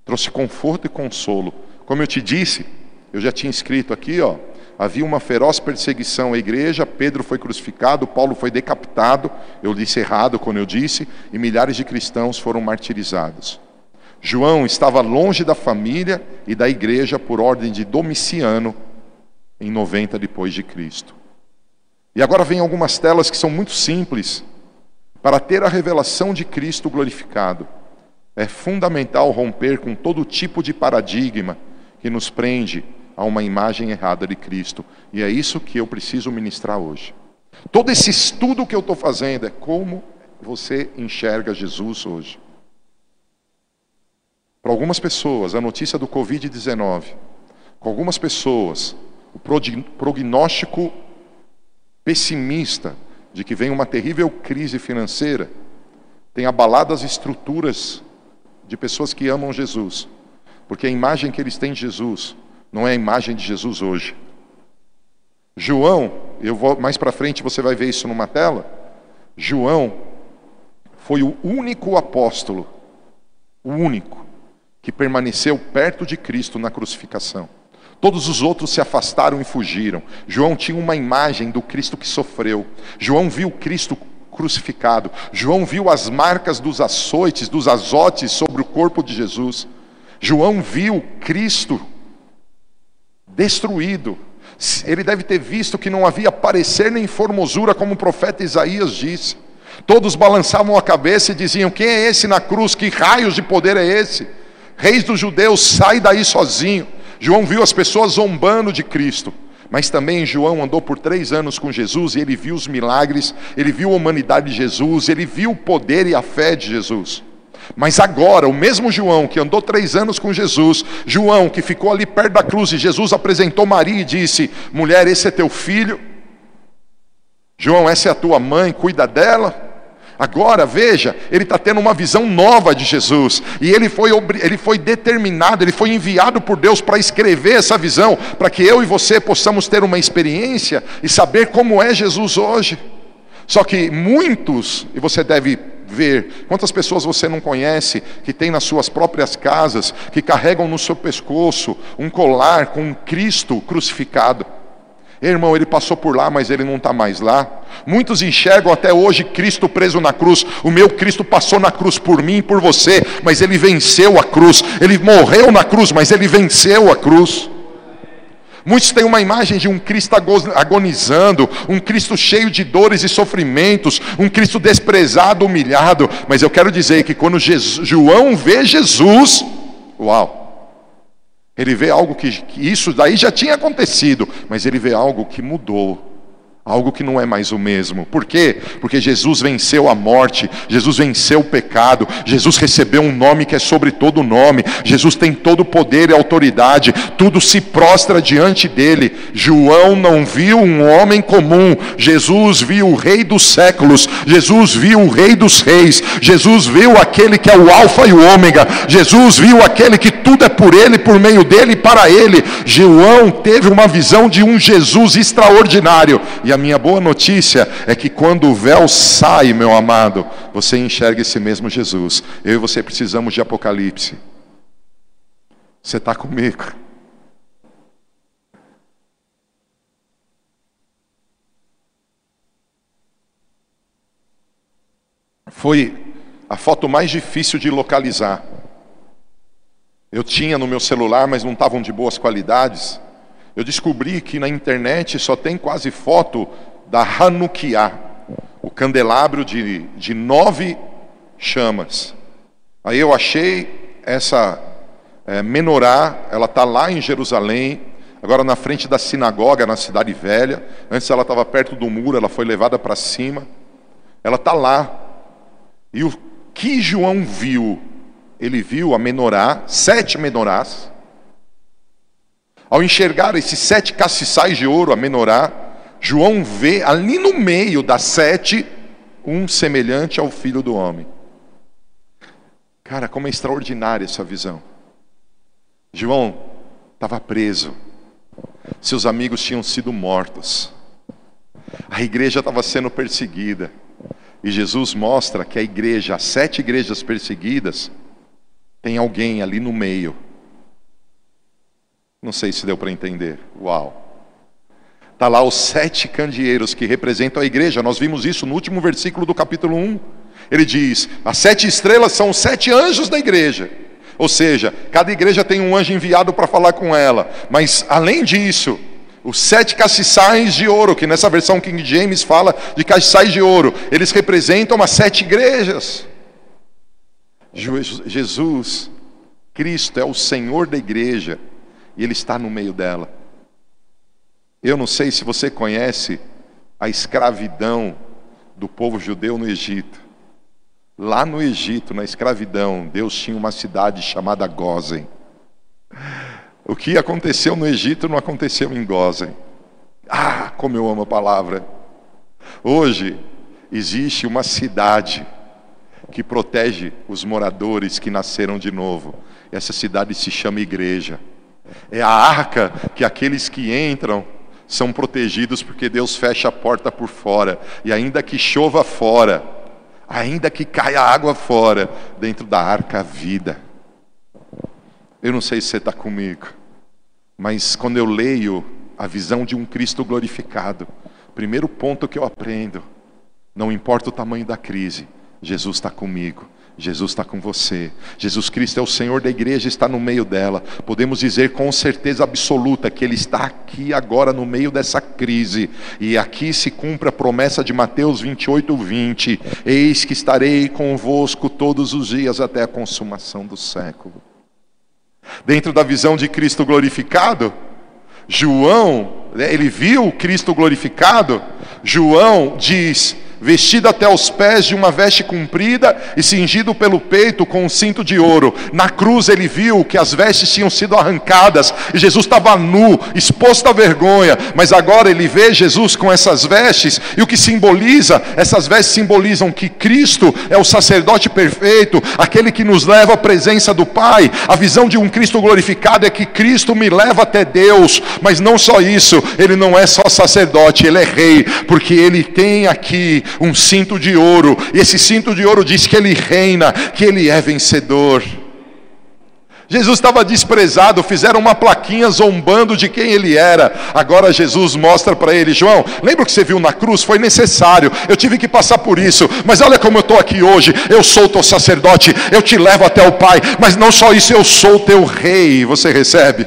trouxe conforto e consolo. Como eu te disse, eu já tinha escrito aqui, ó, havia uma feroz perseguição à igreja, Pedro foi crucificado, Paulo foi decapitado, eu disse errado quando eu disse, e milhares de cristãos foram martirizados. João estava longe da família e da igreja por ordem de Domiciano em 90 depois de Cristo. E agora vem algumas telas que são muito simples, para ter a revelação de Cristo glorificado, é fundamental romper com todo tipo de paradigma que nos prende a uma imagem errada de Cristo. E é isso que eu preciso ministrar hoje. Todo esse estudo que eu estou fazendo é como você enxerga Jesus hoje. Para algumas pessoas, a notícia do Covid-19, com algumas pessoas, o prognóstico pessimista de que vem uma terrível crise financeira, tem abalado as estruturas de pessoas que amam Jesus, porque a imagem que eles têm de Jesus não é a imagem de Jesus hoje. João, eu vou mais para frente, você vai ver isso numa tela. João foi o único apóstolo, o único que permaneceu perto de Cristo na crucificação. Todos os outros se afastaram e fugiram. João tinha uma imagem do Cristo que sofreu. João viu Cristo crucificado. João viu as marcas dos açoites, dos azotes sobre o corpo de Jesus. João viu Cristo destruído. Ele deve ter visto que não havia parecer nem formosura, como o profeta Isaías disse. Todos balançavam a cabeça e diziam: Quem é esse na cruz? Que raios de poder é esse? Reis dos judeus, sai daí sozinho. João viu as pessoas zombando de Cristo, mas também João andou por três anos com Jesus e ele viu os milagres, ele viu a humanidade de Jesus, ele viu o poder e a fé de Jesus. Mas agora, o mesmo João que andou três anos com Jesus, João que ficou ali perto da cruz e Jesus apresentou Maria e disse: Mulher, esse é teu filho. João, essa é a tua mãe, cuida dela. Agora, veja, ele está tendo uma visão nova de Jesus. E ele foi, ele foi determinado, ele foi enviado por Deus para escrever essa visão, para que eu e você possamos ter uma experiência e saber como é Jesus hoje. Só que muitos, e você deve ver, quantas pessoas você não conhece que tem nas suas próprias casas, que carregam no seu pescoço um colar com um Cristo crucificado. Irmão, ele passou por lá, mas ele não está mais lá. Muitos enxergam até hoje Cristo preso na cruz. O meu Cristo passou na cruz por mim e por você, mas ele venceu a cruz. Ele morreu na cruz, mas ele venceu a cruz. Muitos têm uma imagem de um Cristo agonizando, um Cristo cheio de dores e sofrimentos, um Cristo desprezado, humilhado. Mas eu quero dizer que quando Jesus, João vê Jesus, uau! Ele vê algo que, que isso daí já tinha acontecido, mas ele vê algo que mudou. Algo que não é mais o mesmo. Por quê? Porque Jesus venceu a morte, Jesus venceu o pecado, Jesus recebeu um nome que é sobre todo nome, Jesus tem todo o poder e autoridade, tudo se prostra diante dele. João não viu um homem comum, Jesus viu o Rei dos séculos, Jesus viu o Rei dos reis, Jesus viu aquele que é o Alfa e o Ômega, Jesus viu aquele que tudo é por ele, por meio dele e para ele. João teve uma visão de um Jesus extraordinário. E a minha boa notícia é que quando o véu sai, meu amado, você enxerga esse mesmo Jesus. Eu e você precisamos de Apocalipse. Você está comigo? Foi a foto mais difícil de localizar. Eu tinha no meu celular, mas não estavam de boas qualidades. Eu descobri que na internet só tem quase foto da Hanukkah, o candelabro de, de nove chamas. Aí eu achei essa é, menorá, ela está lá em Jerusalém, agora na frente da sinagoga, na Cidade Velha. Antes ela estava perto do muro, ela foi levada para cima. Ela está lá. E o que João viu? Ele viu a menorá, sete menorás. Ao enxergar esses sete castiçais de ouro, a menorá, João vê ali no meio das sete um semelhante ao filho do homem. Cara, como é extraordinária essa visão. João estava preso, seus amigos tinham sido mortos, a igreja estava sendo perseguida, e Jesus mostra que a igreja, as sete igrejas perseguidas, tem alguém ali no meio. Não sei se deu para entender. Uau! Está lá os sete candeeiros que representam a igreja. Nós vimos isso no último versículo do capítulo 1. Ele diz: as sete estrelas são os sete anjos da igreja. Ou seja, cada igreja tem um anjo enviado para falar com ela. Mas além disso, os sete castiçais de ouro, que nessa versão King James fala de castiçais de ouro, eles representam as sete igrejas. Jesus, Cristo é o Senhor da igreja e Ele está no meio dela. Eu não sei se você conhece a escravidão do povo judeu no Egito. Lá no Egito, na escravidão, Deus tinha uma cidade chamada Gozen. O que aconteceu no Egito não aconteceu em Gozen. Ah, como eu amo a palavra. Hoje existe uma cidade que protege os moradores que nasceram de novo. Essa cidade se chama igreja. É a arca que aqueles que entram são protegidos porque Deus fecha a porta por fora. E ainda que chova fora, ainda que caia água fora, dentro da arca a vida. Eu não sei se você está comigo, mas quando eu leio a visão de um Cristo glorificado, primeiro ponto que eu aprendo, não importa o tamanho da crise, Jesus está comigo. Jesus está com você. Jesus Cristo é o Senhor da igreja, está no meio dela. Podemos dizer com certeza absoluta que Ele está aqui agora no meio dessa crise. E aqui se cumpre a promessa de Mateus 28, 20: Eis que estarei convosco todos os dias até a consumação do século. Dentro da visão de Cristo glorificado, João, né, ele viu Cristo glorificado. João diz: vestido até os pés de uma veste comprida e cingido pelo peito com um cinto de ouro. Na cruz ele viu que as vestes tinham sido arrancadas e Jesus estava nu, exposto à vergonha, mas agora ele vê Jesus com essas vestes e o que simboliza, essas vestes simbolizam que Cristo é o sacerdote perfeito, aquele que nos leva à presença do Pai. A visão de um Cristo glorificado é que Cristo me leva até Deus, mas não só isso, ele não é só sacerdote, ele é rei, porque ele tem aqui um cinto de ouro, e esse cinto de ouro diz que ele reina, que ele é vencedor. Jesus estava desprezado, fizeram uma plaquinha zombando de quem ele era. Agora Jesus mostra para ele: João, lembra o que você viu na cruz? Foi necessário, eu tive que passar por isso, mas olha como eu estou aqui hoje. Eu sou teu sacerdote, eu te levo até o Pai, mas não só isso, eu sou teu rei. Você recebe?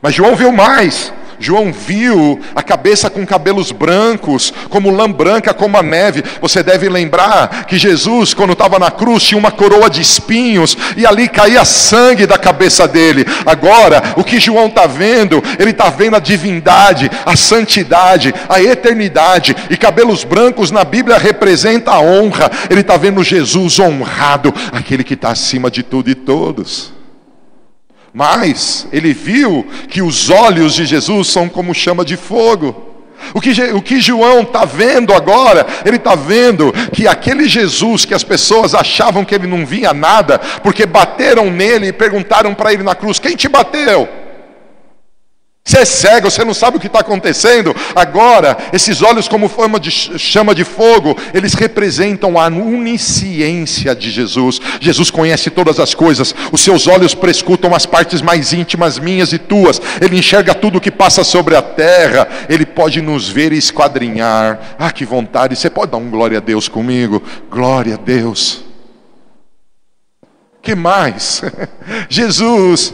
Mas João viu mais. João viu a cabeça com cabelos brancos, como lã branca, como a neve. Você deve lembrar que Jesus, quando estava na cruz, tinha uma coroa de espinhos e ali caía sangue da cabeça dele. Agora, o que João está vendo, ele está vendo a divindade, a santidade, a eternidade. E cabelos brancos na Bíblia representa a honra. Ele está vendo Jesus honrado, aquele que está acima de tudo e todos. Mas ele viu que os olhos de Jesus são como chama de fogo. O que, o que João está vendo agora, ele está vendo que aquele Jesus que as pessoas achavam que ele não vinha nada, porque bateram nele e perguntaram para ele na cruz: Quem te bateu? Você é cego, você não sabe o que está acontecendo. Agora, esses olhos, como forma de chama de fogo, eles representam a onisciência de Jesus. Jesus conhece todas as coisas. Os seus olhos prescutam as partes mais íntimas minhas e tuas. Ele enxerga tudo o que passa sobre a terra. Ele pode nos ver e esquadrinhar. Ah, que vontade! Você pode dar um glória a Deus comigo? Glória a Deus. Que mais? Jesus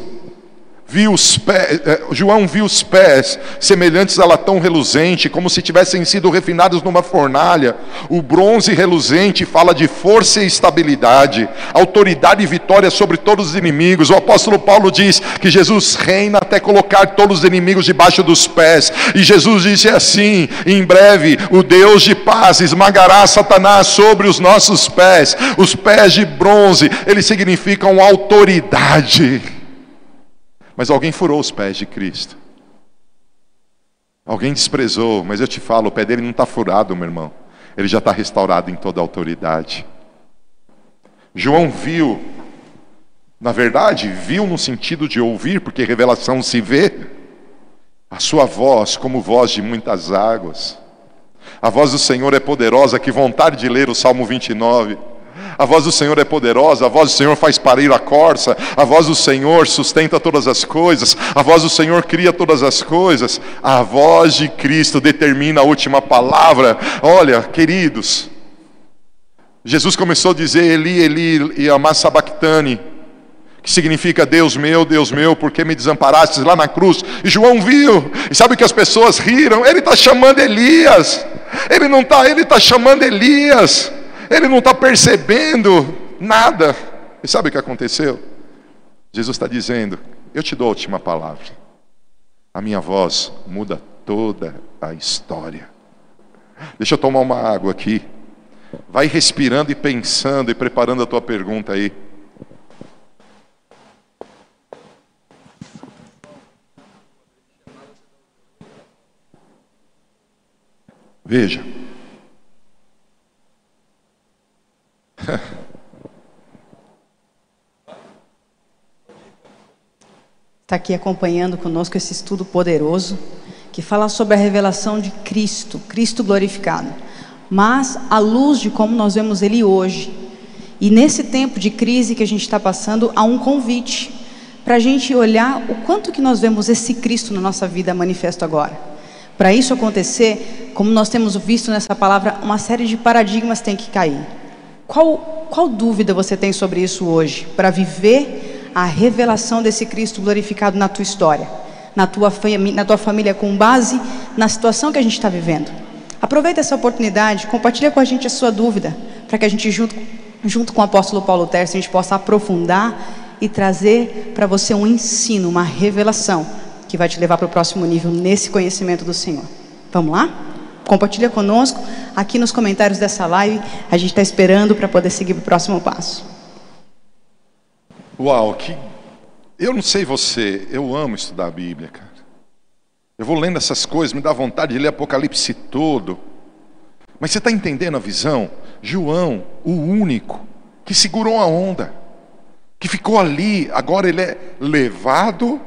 os pés, eh, João viu os pés semelhantes a latão reluzente, como se tivessem sido refinados numa fornalha. O bronze reluzente fala de força e estabilidade, autoridade e vitória sobre todos os inimigos. O apóstolo Paulo diz que Jesus reina até colocar todos os inimigos debaixo dos pés. E Jesus disse assim: em breve o Deus de paz esmagará Satanás sobre os nossos pés. Os pés de bronze, eles significam autoridade. Mas alguém furou os pés de Cristo. Alguém desprezou, mas eu te falo, o pé dele não está furado, meu irmão. Ele já está restaurado em toda a autoridade. João viu, na verdade, viu no sentido de ouvir, porque revelação se vê, a sua voz como voz de muitas águas. A voz do Senhor é poderosa, que vontade de ler o Salmo 29. A voz do Senhor é poderosa, a voz do Senhor faz parir a corça, a voz do Senhor sustenta todas as coisas, a voz do Senhor cria todas as coisas, a voz de Cristo determina a última palavra. Olha, queridos, Jesus começou a dizer Eli, Eli, e Sabactani, que significa Deus meu, Deus meu, por que me desamparastes lá na cruz? E João viu, e sabe que as pessoas riram? Ele está chamando Elias, ele não está, ele está chamando Elias. Ele não está percebendo nada. E sabe o que aconteceu? Jesus está dizendo: Eu te dou a última palavra. A minha voz muda toda a história. Deixa eu tomar uma água aqui. Vai respirando e pensando e preparando a tua pergunta aí. Veja. Está aqui acompanhando conosco esse estudo poderoso que fala sobre a revelação de Cristo, Cristo glorificado. Mas à luz de como nós vemos Ele hoje, e nesse tempo de crise que a gente está passando, há um convite para a gente olhar o quanto que nós vemos esse Cristo na nossa vida manifesto agora. Para isso acontecer, como nós temos visto nessa palavra, uma série de paradigmas tem que cair. Qual, qual dúvida você tem sobre isso hoje? Para viver a revelação desse Cristo glorificado na tua história, na tua, na tua família, com base na situação que a gente está vivendo. Aproveita essa oportunidade, compartilha com a gente a sua dúvida, para que a gente, junto, junto com o apóstolo Paulo Terce, a gente possa aprofundar e trazer para você um ensino, uma revelação, que vai te levar para o próximo nível nesse conhecimento do Senhor. Vamos lá? Compartilha conosco aqui nos comentários dessa live. A gente está esperando para poder seguir para o próximo passo. Uau, que. Eu não sei você, eu amo estudar a Bíblia, cara. Eu vou lendo essas coisas, me dá vontade de ler Apocalipse todo. Mas você está entendendo a visão? João, o único que segurou a onda, que ficou ali, agora ele é levado,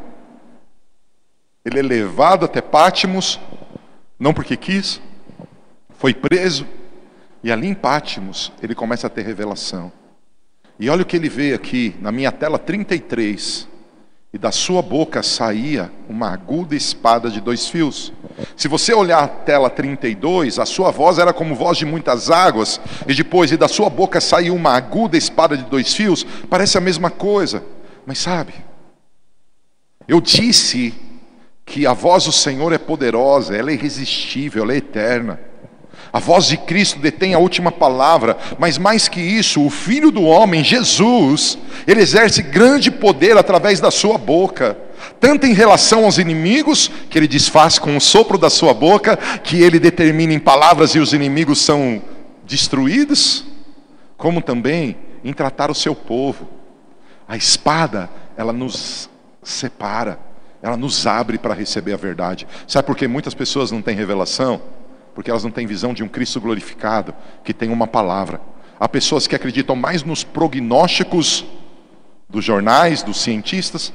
ele é levado até Pátimos, não porque quis, foi preso, e ali em Pátimos ele começa a ter revelação. E olha o que ele vê aqui, na minha tela 33. E da sua boca saía uma aguda espada de dois fios. Se você olhar a tela 32, a sua voz era como voz de muitas águas, e depois, e da sua boca saiu uma aguda espada de dois fios, parece a mesma coisa. Mas sabe, eu disse que a voz do Senhor é poderosa, ela é irresistível, ela é eterna. A voz de Cristo detém a última palavra, mas mais que isso, o Filho do Homem, Jesus, ele exerce grande poder através da sua boca, tanto em relação aos inimigos, que ele desfaz com o sopro da sua boca, que ele determina em palavras e os inimigos são destruídos, como também em tratar o seu povo. A espada, ela nos separa, ela nos abre para receber a verdade. Sabe por que muitas pessoas não têm revelação? Porque elas não têm visão de um Cristo glorificado, que tem uma palavra. Há pessoas que acreditam mais nos prognósticos dos jornais, dos cientistas,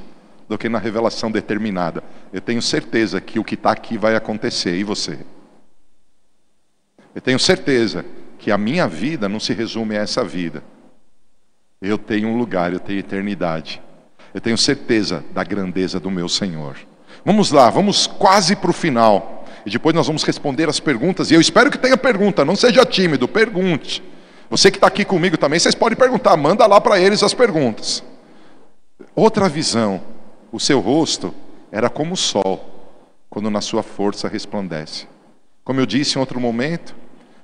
do que na revelação determinada. Eu tenho certeza que o que está aqui vai acontecer, e você? Eu tenho certeza que a minha vida não se resume a essa vida. Eu tenho um lugar, eu tenho eternidade. Eu tenho certeza da grandeza do meu Senhor. Vamos lá, vamos quase para o final. E depois nós vamos responder as perguntas. E eu espero que tenha pergunta, não seja tímido, pergunte. Você que está aqui comigo também, vocês podem perguntar, manda lá para eles as perguntas. Outra visão. O seu rosto era como o sol, quando na sua força resplandece. Como eu disse em outro momento,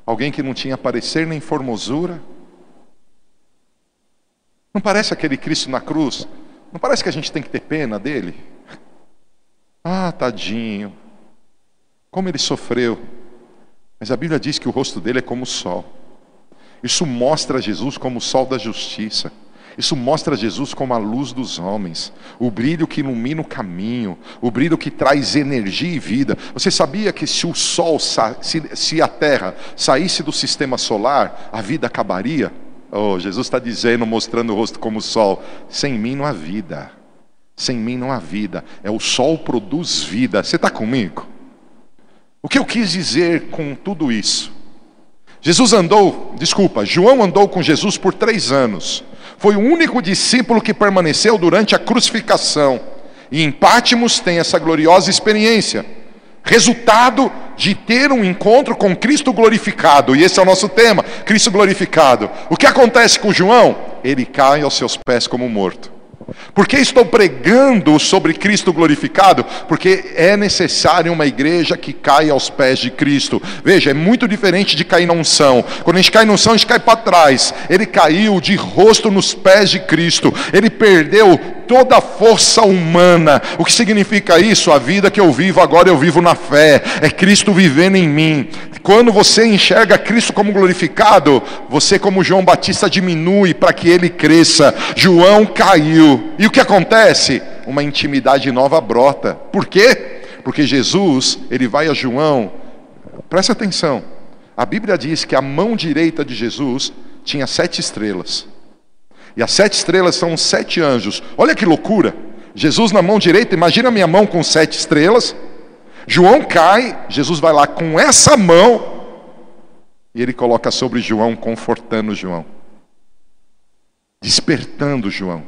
alguém que não tinha parecer nem formosura. Não parece aquele Cristo na cruz? Não parece que a gente tem que ter pena dele? Ah, tadinho, como ele sofreu. Mas a Bíblia diz que o rosto dele é como o sol. Isso mostra Jesus como o sol da justiça. Isso mostra Jesus como a luz dos homens, o brilho que ilumina o caminho, o brilho que traz energia e vida. Você sabia que se o Sol, se, a Terra saísse do sistema solar, a vida acabaria? Oh, Jesus está dizendo, mostrando o rosto como o Sol: sem mim não há vida, sem mim não há vida. É o Sol produz vida. Você está comigo? O que eu quis dizer com tudo isso? Jesus andou, desculpa, João andou com Jesus por três anos. Foi o único discípulo que permaneceu durante a crucificação. E em Pátimos tem essa gloriosa experiência. Resultado de ter um encontro com Cristo glorificado. E esse é o nosso tema: Cristo glorificado. O que acontece com João? Ele cai aos seus pés como morto. Por que estou pregando sobre Cristo glorificado? Porque é necessário uma igreja que caia aos pés de Cristo. Veja, é muito diferente de cair na unção. Quando a gente cai na unção, a gente cai para trás. Ele caiu de rosto nos pés de Cristo. Ele perdeu toda a força humana. O que significa isso? A vida que eu vivo agora eu vivo na fé. É Cristo vivendo em mim. Quando você enxerga Cristo como glorificado, você, como João Batista, diminui para que ele cresça. João caiu. E o que acontece? Uma intimidade nova brota. Por quê? Porque Jesus, ele vai a João. Presta atenção. A Bíblia diz que a mão direita de Jesus tinha sete estrelas. E as sete estrelas são sete anjos. Olha que loucura. Jesus na mão direita, imagina minha mão com sete estrelas. João cai, Jesus vai lá com essa mão e ele coloca sobre João, confortando João, despertando João.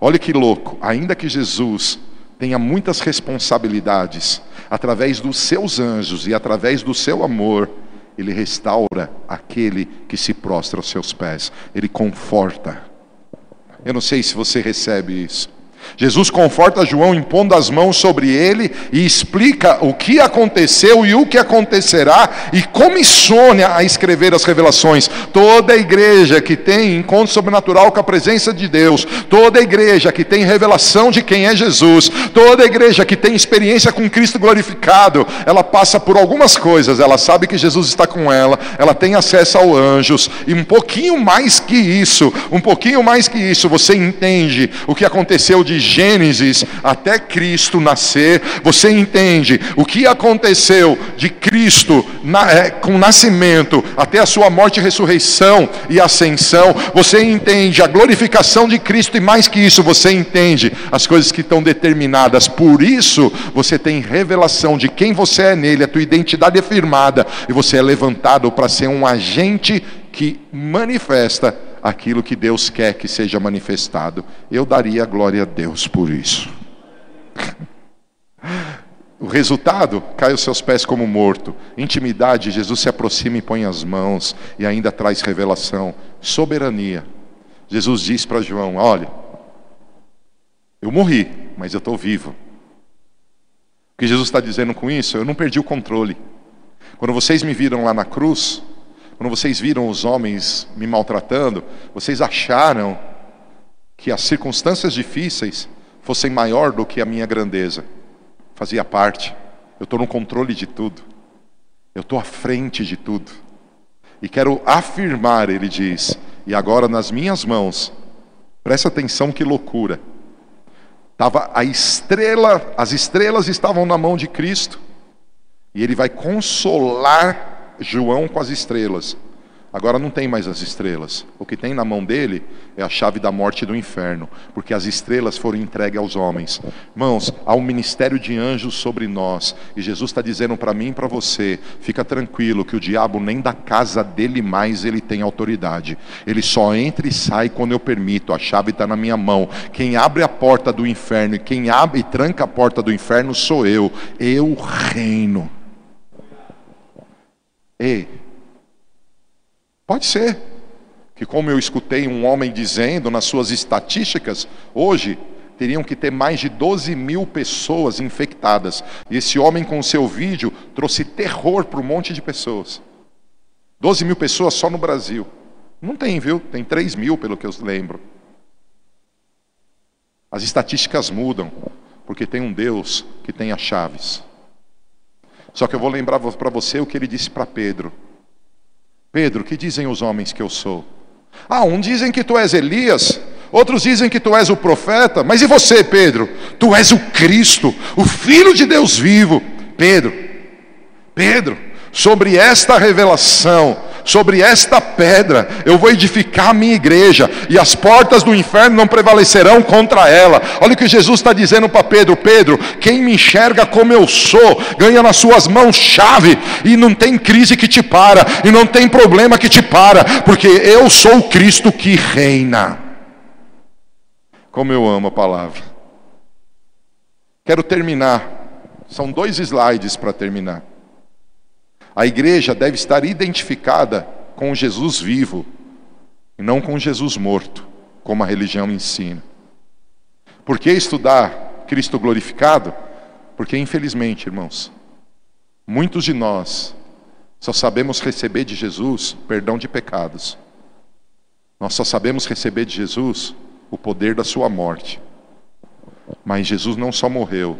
Olha que louco, ainda que Jesus tenha muitas responsabilidades, através dos seus anjos e através do seu amor, ele restaura aquele que se prostra aos seus pés, ele conforta. Eu não sei se você recebe isso. Jesus conforta João impondo as mãos sobre ele e explica o que aconteceu e o que acontecerá e comissiona a escrever as revelações. Toda igreja que tem encontro sobrenatural com a presença de Deus, toda igreja que tem revelação de quem é Jesus, toda igreja que tem experiência com Cristo glorificado, ela passa por algumas coisas. Ela sabe que Jesus está com ela, ela tem acesso aos anjos e um pouquinho mais que isso, um pouquinho mais que isso, você entende o que aconteceu de de Gênesis até Cristo nascer, você entende o que aconteceu de Cristo na, é, com o nascimento até a sua morte, ressurreição e ascensão, você entende a glorificação de Cristo e mais que isso, você entende as coisas que estão determinadas. Por isso, você tem revelação de quem você é nele, a tua identidade é firmada e você é levantado para ser um agente que manifesta aquilo que Deus quer que seja manifestado. Eu daria glória a Deus por isso. O resultado, cai aos seus pés como morto. Intimidade, Jesus se aproxima e põe as mãos e ainda traz revelação. Soberania. Jesus diz para João: Olha, eu morri, mas eu estou vivo. O que Jesus está dizendo com isso? Eu não perdi o controle. Quando vocês me viram lá na cruz, quando vocês viram os homens me maltratando, vocês acharam que as circunstâncias difíceis fossem maior do que a minha grandeza. Fazia parte. Eu estou no controle de tudo. Eu estou à frente de tudo. E quero afirmar, ele diz, e agora nas minhas mãos, presta atenção que loucura. Tava a estrela, as estrelas estavam na mão de Cristo, e ele vai consolar João com as estrelas. Agora não tem mais as estrelas. O que tem na mão dele é a chave da morte e do inferno, porque as estrelas foram entregues aos homens. Irmãos, há um ministério de anjos sobre nós, e Jesus está dizendo para mim e para você: fica tranquilo, que o diabo nem da casa dele mais ele tem autoridade. Ele só entra e sai quando eu permito. A chave está na minha mão. Quem abre a porta do inferno e quem abre e tranca a porta do inferno sou eu. Eu reino. Ei, pode ser que, como eu escutei um homem dizendo nas suas estatísticas, hoje teriam que ter mais de 12 mil pessoas infectadas. E esse homem, com seu vídeo, trouxe terror para um monte de pessoas. 12 mil pessoas só no Brasil. Não tem, viu? Tem 3 mil, pelo que eu lembro. As estatísticas mudam, porque tem um Deus que tem as chaves. Só que eu vou lembrar para você o que ele disse para Pedro. Pedro, que dizem os homens que eu sou? Ah, um dizem que tu és Elias, outros dizem que tu és o profeta, mas e você, Pedro? Tu és o Cristo, o Filho de Deus vivo. Pedro, Pedro, sobre esta revelação, sobre esta pedra eu vou edificar a minha igreja, e as portas do inferno não prevalecerão contra ela. Olha o que Jesus está dizendo para Pedro: Pedro, quem me enxerga como eu sou, ganha nas suas mãos chave, e não tem crise que te para, e não tem problema que te para, porque eu sou o Cristo que reina. Como eu amo a palavra. Quero terminar, são dois slides para terminar. A igreja deve estar identificada com Jesus vivo e não com Jesus morto, como a religião ensina. Por que estudar Cristo glorificado? Porque, infelizmente, irmãos, muitos de nós só sabemos receber de Jesus perdão de pecados. Nós só sabemos receber de Jesus o poder da sua morte. Mas Jesus não só morreu,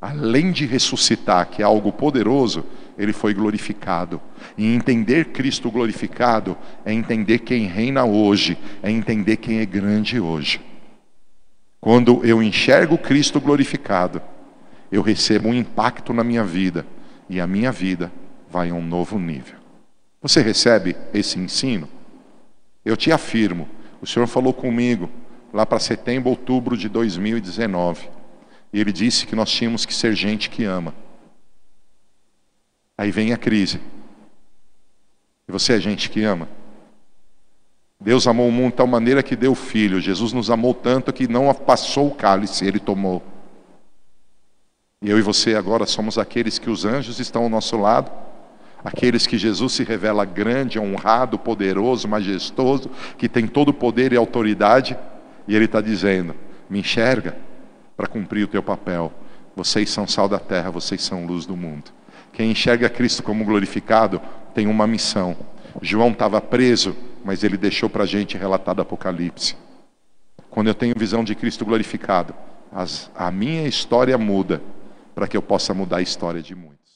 além de ressuscitar, que é algo poderoso, ele foi glorificado. E entender Cristo glorificado é entender quem reina hoje, é entender quem é grande hoje. Quando eu enxergo Cristo glorificado, eu recebo um impacto na minha vida e a minha vida vai a um novo nível. Você recebe esse ensino? Eu te afirmo, o Senhor falou comigo lá para setembro, outubro de 2019. E ele disse que nós tínhamos que ser gente que ama. Aí vem a crise. E você é gente que ama. Deus amou o mundo de tal maneira que deu o filho. Jesus nos amou tanto que não passou o cálice, ele tomou. E eu e você agora somos aqueles que os anjos estão ao nosso lado, aqueles que Jesus se revela grande, honrado, poderoso, majestoso, que tem todo o poder e autoridade, e ele está dizendo: me enxerga para cumprir o teu papel. Vocês são sal da terra, vocês são luz do mundo. Quem enxerga Cristo como glorificado tem uma missão. João estava preso, mas ele deixou para a gente relatado Apocalipse. Quando eu tenho visão de Cristo glorificado, as, a minha história muda para que eu possa mudar a história de muitos.